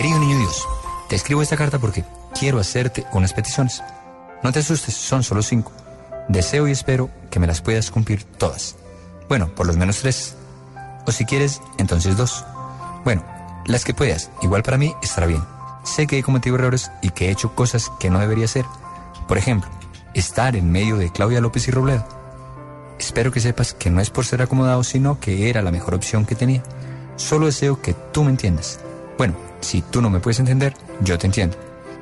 Querido niño Dios, te escribo esta carta porque quiero hacerte unas peticiones. No te asustes, son solo cinco. Deseo y espero que me las puedas cumplir todas. Bueno, por lo menos tres. O si quieres, entonces dos. Bueno, las que puedas. Igual para mí estará bien. Sé que he cometido errores y que he hecho cosas que no debería hacer. Por ejemplo, estar en medio de Claudia López y Robledo. Espero que sepas que no es por ser acomodado, sino que era la mejor opción que tenía. Solo deseo que tú me entiendas. Bueno, si tú no me puedes entender, yo te entiendo.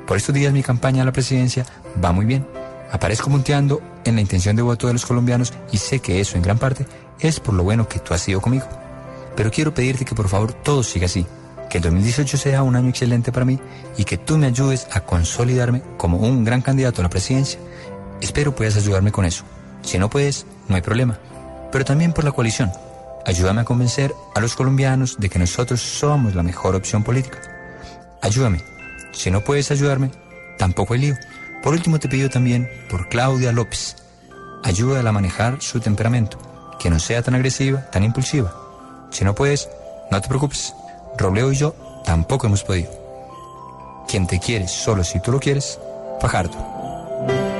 Por estos días mi campaña a la presidencia va muy bien. Aparezco monteando en la intención de voto de los colombianos y sé que eso en gran parte es por lo bueno que tú has sido conmigo. Pero quiero pedirte que por favor todo siga así que el 2018 sea un año excelente para mí y que tú me ayudes a consolidarme como un gran candidato a la presidencia. Espero puedas ayudarme con eso. Si no puedes, no hay problema. Pero también por la coalición. Ayúdame a convencer a los colombianos de que nosotros somos la mejor opción política. Ayúdame. Si no puedes ayudarme, tampoco hay lío. Por último te pido también por Claudia López. Ayúdala a manejar su temperamento, que no sea tan agresiva, tan impulsiva. Si no puedes, no te preocupes. Robleo y yo tampoco hemos podido. Quien te quiere solo si tú lo quieres, Fajardo.